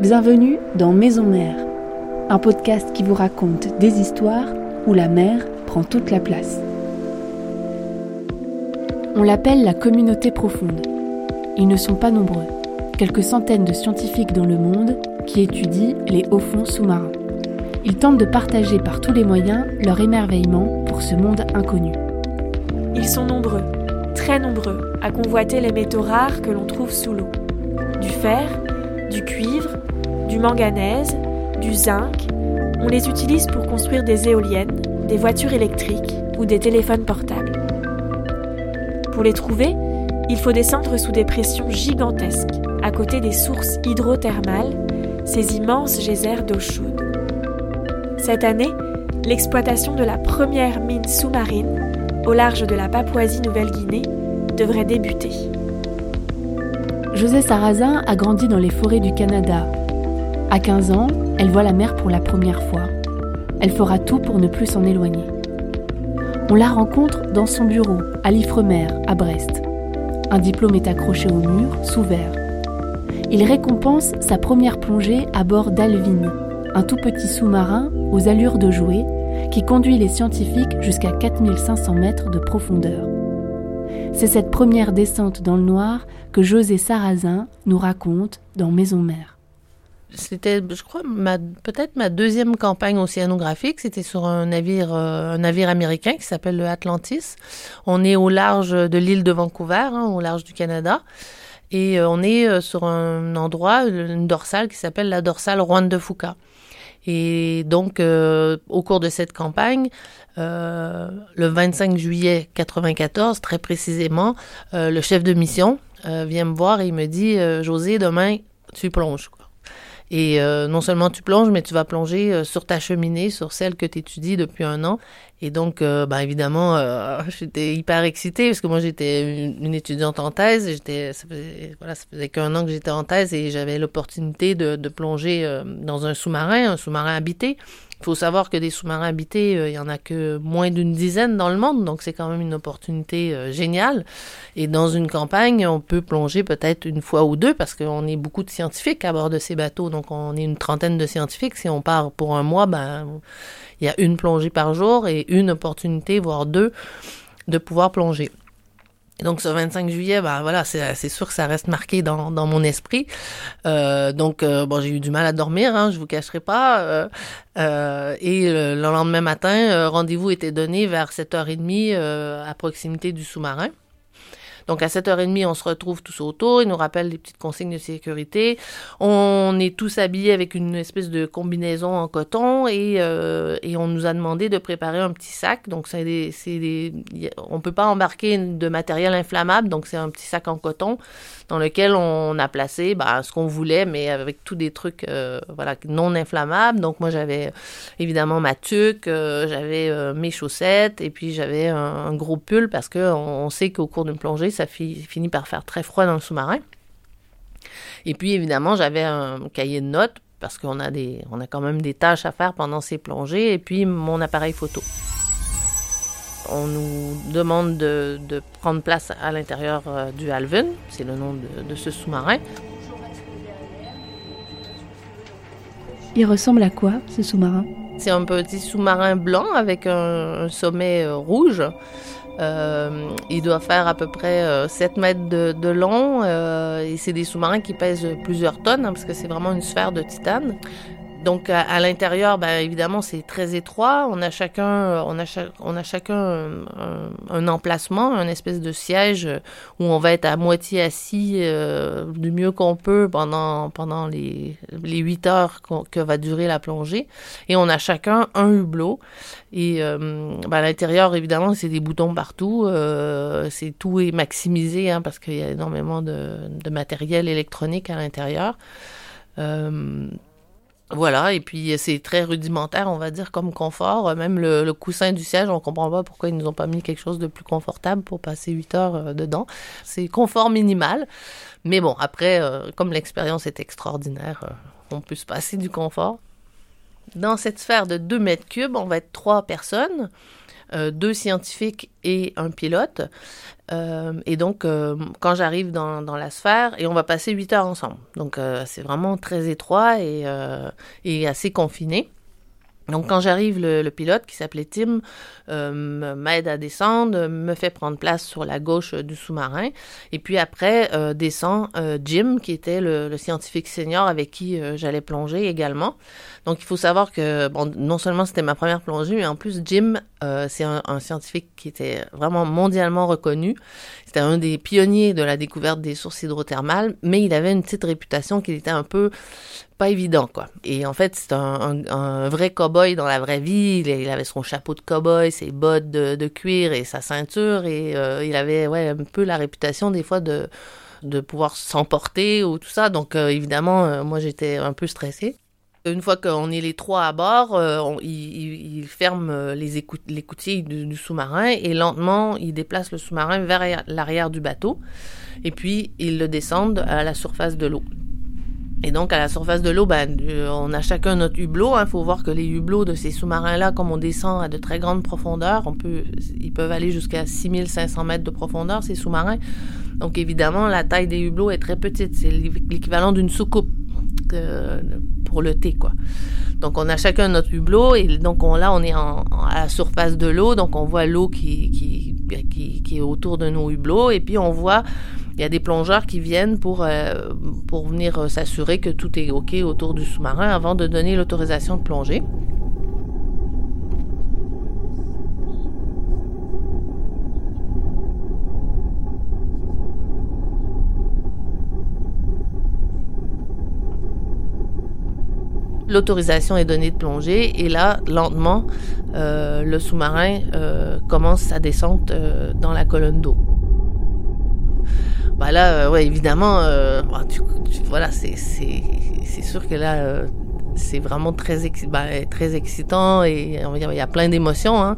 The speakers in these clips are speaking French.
Bienvenue dans Maison Mère, un podcast qui vous raconte des histoires où la mer prend toute la place. On l'appelle la communauté profonde. Ils ne sont pas nombreux, quelques centaines de scientifiques dans le monde qui étudient les hauts fonds sous-marins. Ils tentent de partager par tous les moyens leur émerveillement pour ce monde inconnu. Ils sont nombreux, très nombreux, à convoiter les métaux rares que l'on trouve sous l'eau. Du fer, du cuivre, du manganèse, du zinc. On les utilise pour construire des éoliennes, des voitures électriques ou des téléphones portables. Pour les trouver, il faut descendre sous des pressions gigantesques, à côté des sources hydrothermales, ces immenses geysers d'eau chaude. Cette année, l'exploitation de la première mine sous-marine, au large de la Papouasie-Nouvelle-Guinée, devrait débuter. José Sarrazin a grandi dans les forêts du Canada. À 15 ans, elle voit la mer pour la première fois. Elle fera tout pour ne plus s'en éloigner. On la rencontre dans son bureau, à l'Ifremer, à Brest. Un diplôme est accroché au mur, sous verre. Il récompense sa première plongée à bord d'Alvin, un tout petit sous-marin aux allures de jouet qui conduit les scientifiques jusqu'à 4500 mètres de profondeur. C'est cette première descente dans le noir que José Sarrazin nous raconte dans Maison Mère. C'était, je crois, peut-être ma deuxième campagne océanographique. C'était sur un navire, euh, un navire américain qui s'appelle le Atlantis. On est au large de l'île de Vancouver, hein, au large du Canada. Et euh, on est euh, sur un endroit, une dorsale qui s'appelle la dorsale Juan de Fuca. Et donc, au cours de cette campagne, le 25 juillet 94, très précisément, le chef de mission vient me voir et il me dit, José, demain, tu plonges. Et euh, non seulement tu plonges, mais tu vas plonger euh, sur ta cheminée, sur celle que tu étudies depuis un an. Et donc, euh, ben évidemment, j'étais hyper excitée parce que moi, j'étais une, étudiante en thèse. J'étais, ça faisait, voilà, ça faisait qu'un an que j'étais en thèse et j'avais l'opportunité de, de, plonger dans un sous-marin, un sous-marin habité. Il faut savoir que des sous-marins habités, euh, il y en a que moins d'une dizaine dans le monde, donc c'est quand même une opportunité euh, géniale. Et dans une campagne, on peut plonger peut-être une fois ou deux parce qu'on est beaucoup de scientifiques à bord de ces bateaux, donc on est une trentaine de scientifiques. Si on part pour un mois, ben il y a une plongée par jour et une opportunité, voire deux, de pouvoir plonger donc ce 25 juillet, bah voilà, c'est sûr que ça reste marqué dans, mon esprit. Euh, donc euh, bon, j'ai eu du mal à dormir, hein, je vous cacherai pas. Euh, euh et le, lendemain matin, rendez-vous était donné vers 7h30 à proximité du sous-marin. Donc à 7h30, on se retrouve tous autour, ils nous rappellent les petites consignes de sécurité. On est tous habillés avec une espèce de combinaison en coton et, euh, et on nous a demandé de préparer un petit sac. Donc c'est des, des, on peut pas embarquer de matériel inflammable, donc c'est un petit sac en coton dans lequel on a placé bah, ce qu'on voulait, mais avec tous des trucs euh, voilà non inflammables. Donc moi j'avais évidemment ma tuque, euh, j'avais mes chaussettes et puis j'avais un, gros pull parce que on sait qu'au cours d'une plongée ça finit par faire très froid dans le sous-marin. Et puis évidemment, j'avais un cahier de notes parce qu'on a on a quand même des tâches à faire pendant ces plongées et puis mon appareil photo. On nous demande de, prendre place à l'intérieur euh, du Alvin, c'est le nom de, ce sous-marin. Il ressemble à quoi ce sous-marin? C'est un petit sous-marin blanc avec un sommet euh, rouge. Euh, il doit faire à peu près 7 euh, mètres de, long euh, et c'est des sous-marins qui pèsent plusieurs tonnes hein, parce que c'est vraiment une sphère de titane. Donc à, l'intérieur, ben, évidemment, c'est très étroit. On a chacun, on a, on a chacun un, emplacement, un espèce de siège où on va être à moitié assis euh, du mieux qu'on peut pendant pendant les les huit heures que va durer la plongée. Et on a chacun un hublot. Et euh, ben, à l'intérieur, évidemment, c'est des boutons partout. Euh, c'est tout est maximisé hein, parce qu'il y a énormément de, de matériel électronique à l'intérieur. Euh, voilà, et puis c'est très rudimentaire, on va dire, comme confort. Même le, coussin du siège, on comprend pas pourquoi ils nous ont pas mis quelque chose de plus confortable pour passer 8 heures euh, dedans. C'est confort minimal. Mais bon, après, euh, comme l'expérience est extraordinaire, euh, on peut se passer du confort. Dans cette sphère de 2 mètres cubes, on va être trois personnes. Deux scientifiques et un pilote. et donc, quand j'arrive dans, dans, la sphère, et on va passer huit heures ensemble. Donc, c'est vraiment très étroit et, et assez confiné. Donc quand j'arrive, le, pilote qui s'appelait Tim euh, m'aide à descendre, me fait prendre place sur la gauche du sous-marin. Et puis après euh, descend euh, Jim, qui était le, scientifique senior avec qui j'allais plonger également. Donc il faut savoir que bon, non seulement c'était ma première plongée, mais en plus Jim, c'est un, scientifique qui était vraiment mondialement reconnu. C'était un des pionniers de la découverte des sources hydrothermales, mais il avait une petite réputation qu'il était un peu pas évident, quoi. Et en fait, c'est un, vrai cow-boy dans la vraie vie. Il, avait son chapeau de cow-boy, ses bottes de, cuir et sa ceinture. Et euh, il avait ouais, un peu la réputation des fois de, de pouvoir s'emporter ou tout ça. Donc, euh, évidemment, euh, moi, j'étais un peu stressée. Une fois qu'on est les trois à bord, il, ferme les, écoutilles du, du sous-marin et lentement, il déplace le sous-marin vers l'arrière du bateau. Et puis, il le descend à la surface de l'eau. Et donc, à la surface de l'eau, ben, euh, on a chacun notre hublot. Il hein. faut voir que les hublots de ces sous-marins-là, comme on descend à de très grandes profondeurs, on ils peuvent aller jusqu'à 6500 mètres de profondeur, ces sous-marins. Donc, évidemment, la taille des hublots est très petite. C'est l'équivalent d'une soucoupe pour le thé, quoi. Donc, on a chacun notre hublot. Et donc, on, là, on est à la surface de l'eau. Donc, on voit l'eau qui, qui, qui, qui est autour de nos hublots. Et puis, on voit il y a des plongeurs qui viennent pour, euh, pour venir euh, s'assurer que tout est OK autour du sous-marin avant de donner l'autorisation de plonger. L'autorisation est donnée de plonger et là, lentement, euh, le sous-marin commence sa descente dans la colonne d'eau. Bah euh, évidemment, euh, c'est sûr que là, euh, c'est vraiment très, bah, très excitant et il y a plein d'émotions. Hein.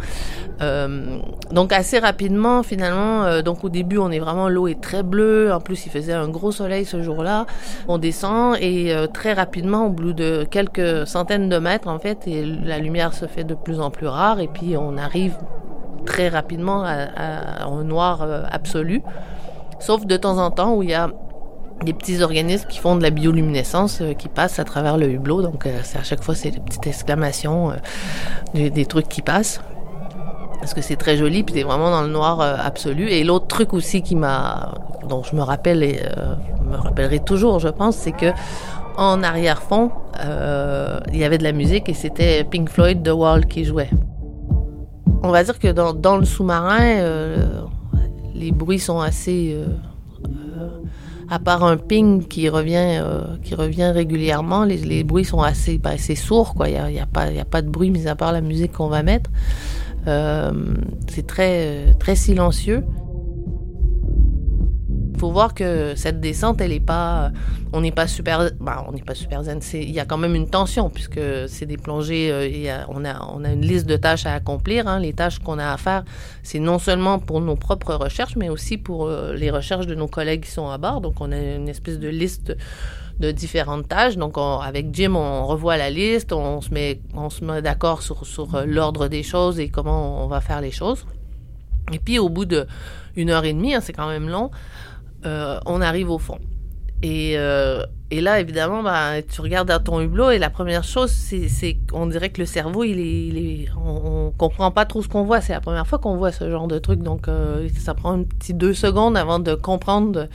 donc assez rapidement, finalement, donc au début, on est vraiment l'eau est très bleue. En plus, il faisait un gros soleil ce jour-là. On descend et très rapidement, au bout de quelques centaines de mètres, en fait, et la lumière se fait de plus en plus rare et puis on arrive très rapidement à, à un noir absolu. Sauf de temps en temps où il y a des petits organismes qui font de la bioluminescence euh, qui passent à travers le hublot. Donc, euh, à chaque fois, c'est des petites exclamations, euh, des, trucs qui passent. Parce que c'est très joli, puis c'est vraiment dans le noir absolu. Et l'autre truc aussi qui m'a, dont je me rappelle et me rappellerai toujours, je pense, c'est que en arrière-fond, il y avait de la musique et c'était Pink Floyd The Wall qui jouait. On va dire que dans, dans le sous-marin, les bruits sont assez euh, euh, à part un ping qui revient, euh, qui revient régulièrement, les, bruits sont assez, ben, assez sourds. Il n'y a, y a, pas, a pas de bruit, mis à part la musique qu'on va mettre. c'est très, très silencieux faut voir que cette descente, elle est pas, on n'est pas super, bah, on n'est pas super zen. Il y a quand même une tension puisque c'est des plongées. Euh, on a, on a une liste de tâches à accomplir. Hein. Les tâches qu'on a à faire, c'est non seulement pour nos propres recherches, mais aussi pour euh, les recherches de nos collègues qui sont à bord. Donc, on a une espèce de liste de différentes tâches. Donc, avec Jim, on revoit la liste, on se met, on se met d'accord sur, euh, l'ordre des choses et comment on va faire les choses. Et puis, au bout de une heure et demie, hein, c'est quand même long, euh, on arrive au fond. Et, euh, et là, évidemment, bah, tu regardes dans ton hublot et la première chose, c'est qu'on dirait que le cerveau, il est, est on, comprend pas trop ce qu'on voit. C'est la première fois qu'on voit ce genre de truc, donc euh, ça prend un petit deux secondes avant de comprendre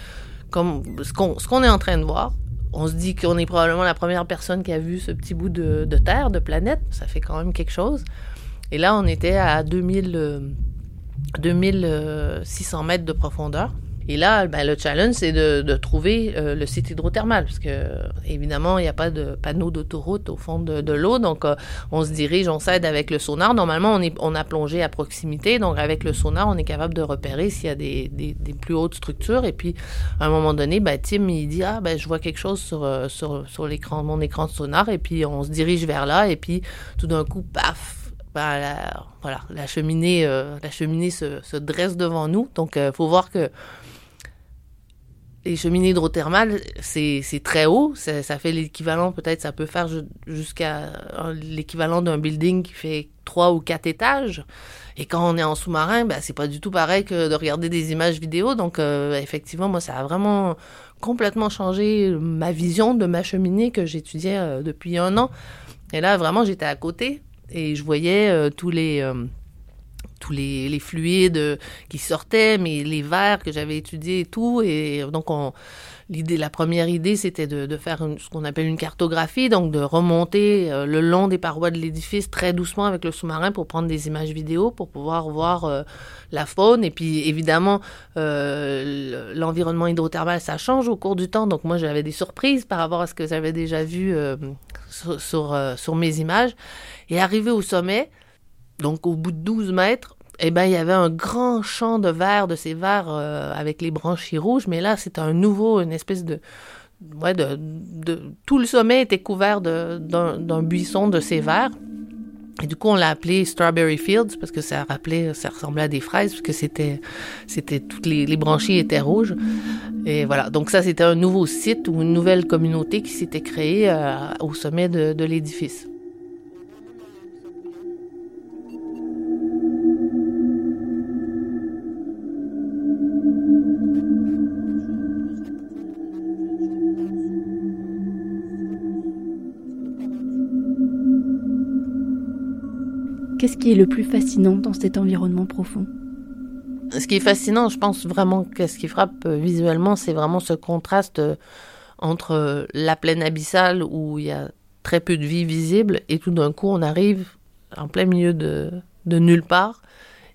comme ce qu'on est en train de voir. On se dit qu'on est probablement la première personne qui a vu ce petit bout de, de, terre, de planète. Ça fait quand même quelque chose. Et là, on était à 2000, 2600 mètres de profondeur. Et là, ben, le challenge, c'est de, de, trouver euh, le site hydrothermal, parce que évidemment, il n'y a pas de panneau d'autoroute au fond de, de l'eau, donc euh, on se dirige, on s'aide avec le sonar. Normalement, on, est, on a plongé à proximité, donc avec le sonar, on est capable de repérer s'il y a des, des, plus hautes structures. Et puis, à un moment donné, ben, Tim, il dit, ah, ben, je vois quelque chose sur, euh, sur, sur l'écran, mon écran de sonar, et puis on se dirige vers là, et puis tout d'un coup, paf, ben, la, voilà, la cheminée, la cheminée se, se, dresse devant nous. Donc, il faut voir que les cheminées hydrothermales, c'est très haut. Ça, fait l'équivalent, peut-être, ça peut faire jusqu'à l'équivalent d'un building qui fait trois ou quatre étages. Et quand on est en sous-marin, ben, c'est pas du tout pareil que de regarder des images vidéo. Donc, euh, effectivement, moi, ça a vraiment complètement changé ma vision de ma cheminée que j'étudiais euh, depuis un an. Et là, vraiment, j'étais à côté et je voyais euh, tous les les, fluides qui sortaient, mais les verres que j'avais étudiés et tout. Et donc, on, l'idée, la première idée, c'était de, faire ce qu'on appelle une cartographie, donc de remonter euh, le long des parois de l'édifice très doucement avec le sous-marin pour prendre des images vidéo, pour pouvoir voir euh, la faune. Et puis, évidemment, euh, l'environnement hydrothermal, ça change au cours du temps. Donc, moi, j'avais des surprises par rapport à ce que j'avais déjà vu sur, sur, sur mes images. Et arrivé au sommet, donc au bout de 12 mètres, eh ben, il y avait un grand champ de verre, de ces verres euh, avec les branchies rouges, mais là, c'est un nouveau, une espèce de, ouais, de, tout le sommet était couvert d'un buisson de ces verres. Et du coup, on l'a appelé Strawberry Fields parce que ça rappelait, ça ressemblait à des fraises parce que c'était, c'était toutes les, branchies étaient rouges. Et voilà. Donc ça, c'était un nouveau site ou une nouvelle communauté qui s'était créée euh, au sommet de l'édifice. Qu'est-ce qui est le plus fascinant dans cet environnement profond. Ce qui est fascinant, je pense vraiment que ce qui frappe euh, visuellement, c'est vraiment ce contraste euh, entre euh, la plaine abyssale où il y a très peu de vie visible et tout d'un coup on arrive en plein milieu de, de nulle part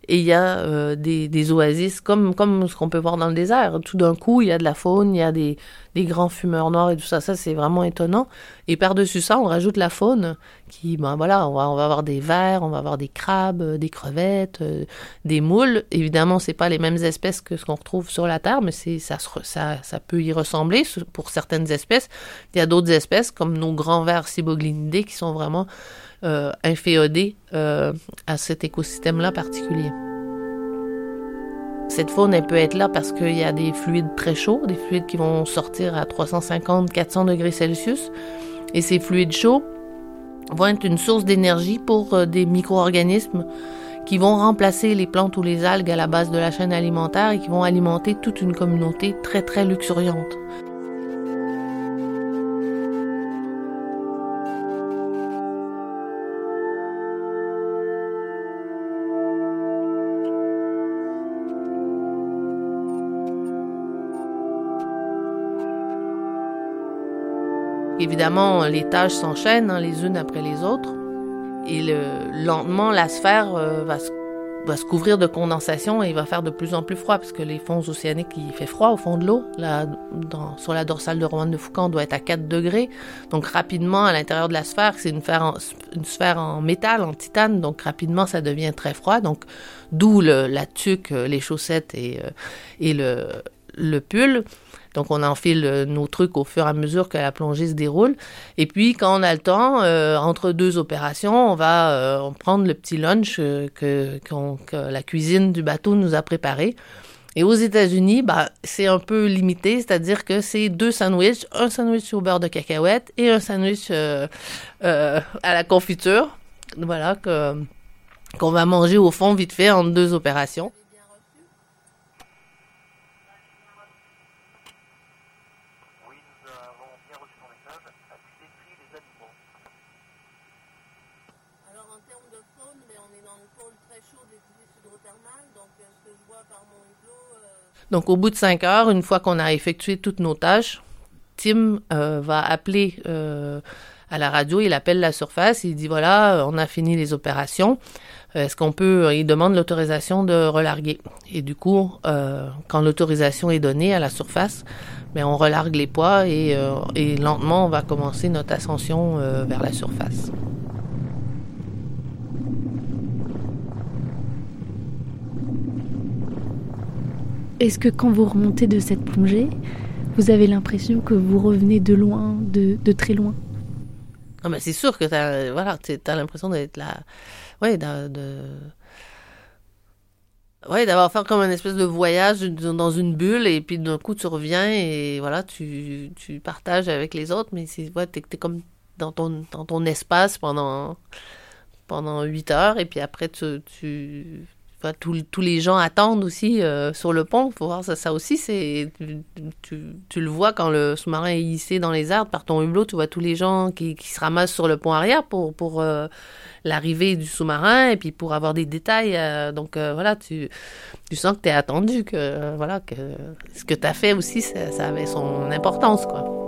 et il y a euh, des, oasis comme, comme ce qu'on peut voir dans le désert. Tout d'un coup, il y a de la faune, il y a des, des grands fumeurs noirs et tout ça. Ça, c'est vraiment étonnant. Et par-dessus ça, on rajoute la faune qui, ben voilà, on va, on va avoir des vers, on va avoir des crabes, des crevettes, euh, des moules. Évidemment, c'est pas les mêmes espèces que ce qu'on retrouve sur la Terre, mais c'est, ça, ça, ça peut y ressembler pour certaines espèces. Il y a d'autres espèces, comme nos grands vers ciboglinidés, qui sont vraiment euh, euh, à cet écosystème-là particulier. Cette faune, elle peut être là parce qu'il y a des fluides très chauds, des fluides qui vont sortir à 350-400 degrés Celsius. Et ces fluides chauds vont être une source d'énergie pour euh, des micro-organismes qui vont remplacer les plantes ou les algues à la base de la chaîne alimentaire et qui vont alimenter toute une communauté très très luxuriante. Évidemment, les tâches s'enchaînent hein, les unes après les autres. Et le, lentement, la sphère euh, va, se, couvrir de condensation et il va faire de plus en plus froid parce que les fonds océaniques, il fait froid au fond de l'eau. Sur la dorsale de Rouen de Foucault, on doit être à 4 degrés. Donc rapidement, à l'intérieur de la sphère, c'est une, sphère en métal, en titane. Donc rapidement, ça devient très froid. Donc d'où la tuque, les chaussettes et, euh, et le, le pull. Donc, on enfile euh, nos trucs au fur et à mesure que la plongée se déroule. Et puis, quand on a le temps, euh, entre deux opérations, on va euh, prendre le petit lunch que, la cuisine du bateau nous a préparé. Et aux États-Unis, bah, c'est un peu limité, c'est-à-dire que c'est deux sandwichs, un sandwich au beurre de cacahuète et un sandwich à la confiture. Voilà, qu'on va manger au fond vite fait en deux opérations. Donc, au bout de cinq heures, une fois qu'on a effectué toutes nos tâches, Tim euh, va appeler euh, à la radio, il appelle la surface, il dit voilà, on a fini les opérations. Est-ce qu'on peut, il demande l'autorisation de relarguer. Et du coup, euh, quand l'autorisation est donnée à la surface, ben on relargue les poids et lentement on va commencer notre ascension vers la surface. Est-ce que quand vous remontez de cette plongée, vous avez l'impression que vous revenez de loin, de, très loin? Ah ben c'est sûr que tu as, voilà, l'impression d'être là. Ouais, de, Ouais, d'avoir fait comme un espèce de voyage dans une bulle et puis d'un coup tu reviens et voilà, tu, tu partages avec les autres, mais c'est ouais, t'es, comme dans ton, dans ton espace pendant pendant 8 heures et puis après tu, tu tous, les gens attendent aussi euh, sur le pont. Faut voir ça, aussi, c'est tu, tu, le vois quand le sous-marin est hissé dans les arbres par ton hublot, tu vois tous les gens qui, qui se ramassent sur le pont arrière pour pour euh, l'arrivée du sous-marin et puis pour avoir des détails. Euh, donc voilà, tu, tu sens que tu es attendu, que voilà que ce que tu as fait aussi, ça, ça avait son importance quoi.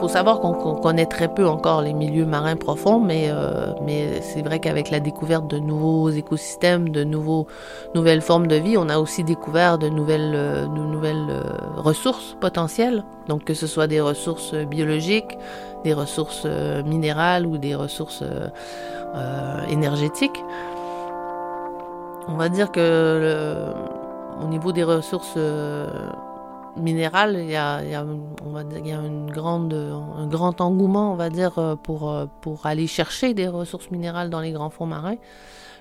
Faut savoir qu'on connaît très peu encore les milieux marins profonds, mais, euh, mais c'est vrai qu'avec la découverte de nouveaux écosystèmes, de nouveaux, nouvelles formes de vie, on a aussi découvert de nouvelles, euh, de nouvelles euh, ressources potentielles. Donc que ce soit des ressources biologiques, des ressources minérales ou des ressources énergétiques. On va dire que au niveau des ressources minéral, il y a, on va dire, il y a une grande, un grand engouement, on va dire, euh, pour, euh, pour aller chercher des ressources minérales dans les grands fonds marins,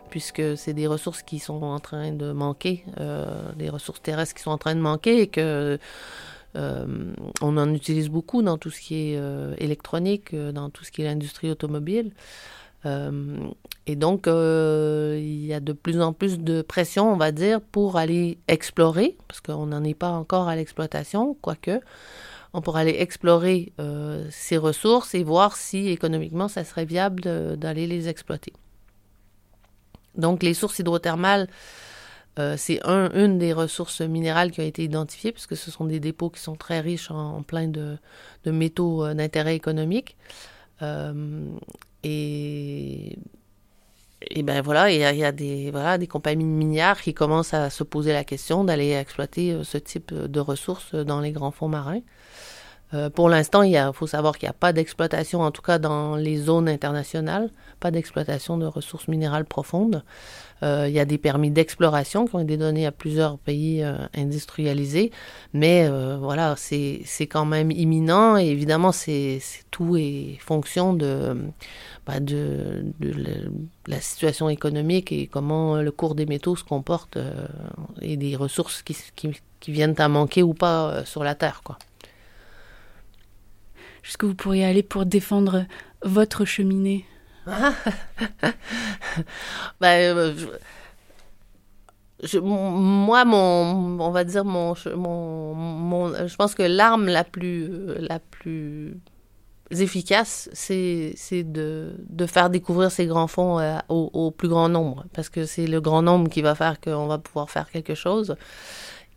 puisque c'est des ressources qui sont en train de manquer, euh, des ressources terrestres qui sont en train de manquer et que on en utilise beaucoup dans tout ce qui est électronique, dans tout ce qui est l'industrie automobile. Euh, et donc, euh, il y a de plus en plus de pression, on va dire, pour aller explorer, parce qu'on n'en est pas encore à l'exploitation, quoique on pourrait aller explorer euh, ces ressources et voir si économiquement ça serait viable d'aller les exploiter. Donc, les sources hydrothermales, c'est un, une des ressources minérales qui a été identifiée, puisque ce sont des dépôts qui sont très riches en, plein de métaux d'intérêt économique. Et, et ben voilà, il y a, des, voilà, des compagnies minières qui commencent à se poser la question d'aller exploiter euh, ce type de ressources dans les grands fonds marins. Euh, pour l'instant, il faut savoir qu'il n'y a pas d'exploitation, en tout cas dans les zones internationales, pas d'exploitation de ressources minérales profondes. Euh, il y a des permis d'exploration qui ont été donnés à plusieurs pays euh, industrialisés, mais euh, voilà, c'est quand même imminent et évidemment, c'est tout est fonction de, bah, de, de, la situation économique et comment le cours des métaux se comporte et des ressources qui, qui, qui, viennent à manquer ou pas sur la Terre, quoi. Jusqu'où vous pourriez aller pour défendre votre cheminée ben, moi, mon, on va dire mon, mon, mon je pense que l'arme la plus, la plus efficace, c'est, de, de faire découvrir ces grands fonds euh, au, plus grand nombre, parce que c'est le grand nombre qui va faire qu'on va pouvoir faire quelque chose.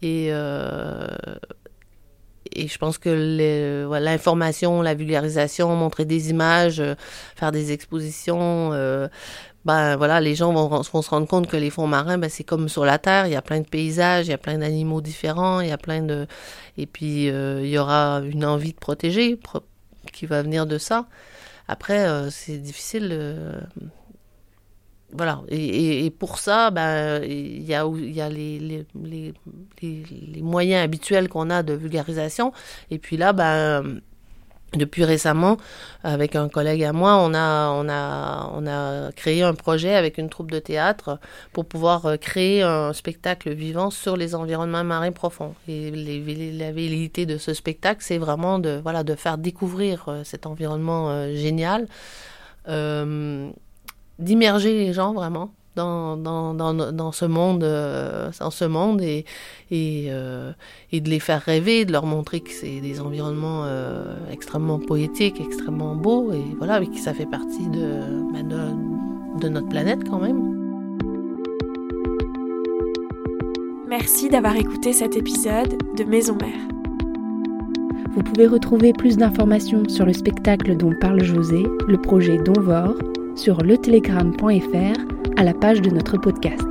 Et euh, et je pense que l'information, la vulgarisation, montrer des images, euh, faire des expositions, euh, ben voilà, les gens vont, se rendre compte que les fonds marins, ben, c'est comme sur la terre, il y a plein de paysages, il y a plein d'animaux différents, il y a plein de, et puis euh, il y aura une envie de protéger qui va venir de ça. Après, c'est difficile voilà. Et, pour ça, ben, il y a, y a les, les, les, moyens habituels qu'on a de vulgarisation. Et puis là, ben, depuis récemment, avec un collègue à moi, on a, on a, on a créé un projet avec une troupe de théâtre pour pouvoir euh, créer un spectacle vivant sur les environnements marins profonds. Et les, la vérité de ce spectacle, c'est vraiment de, voilà, de faire découvrir euh, cet environnement euh, génial. D'immerger les gens vraiment dans, dans, dans, dans ce monde, euh, dans ce monde et, et, euh, et, de les faire rêver, de leur montrer que c'est des environnements euh, extrêmement poétiques, extrêmement beaux et voilà, et que ça fait partie de, bah, de, de notre planète quand même. Merci d'avoir écouté cet épisode de Maison Mère. Vous pouvez retrouver plus d'informations sur le spectacle dont parle José, le projet Donvor sur letélégramme.fr à la page de notre podcast.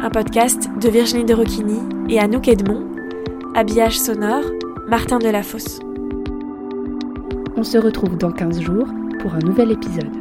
Un podcast de Virginie de Roquigny et Anouk Edmond. Habillage sonore, Martin Delafosse. On se retrouve dans 15 jours pour un nouvel épisode.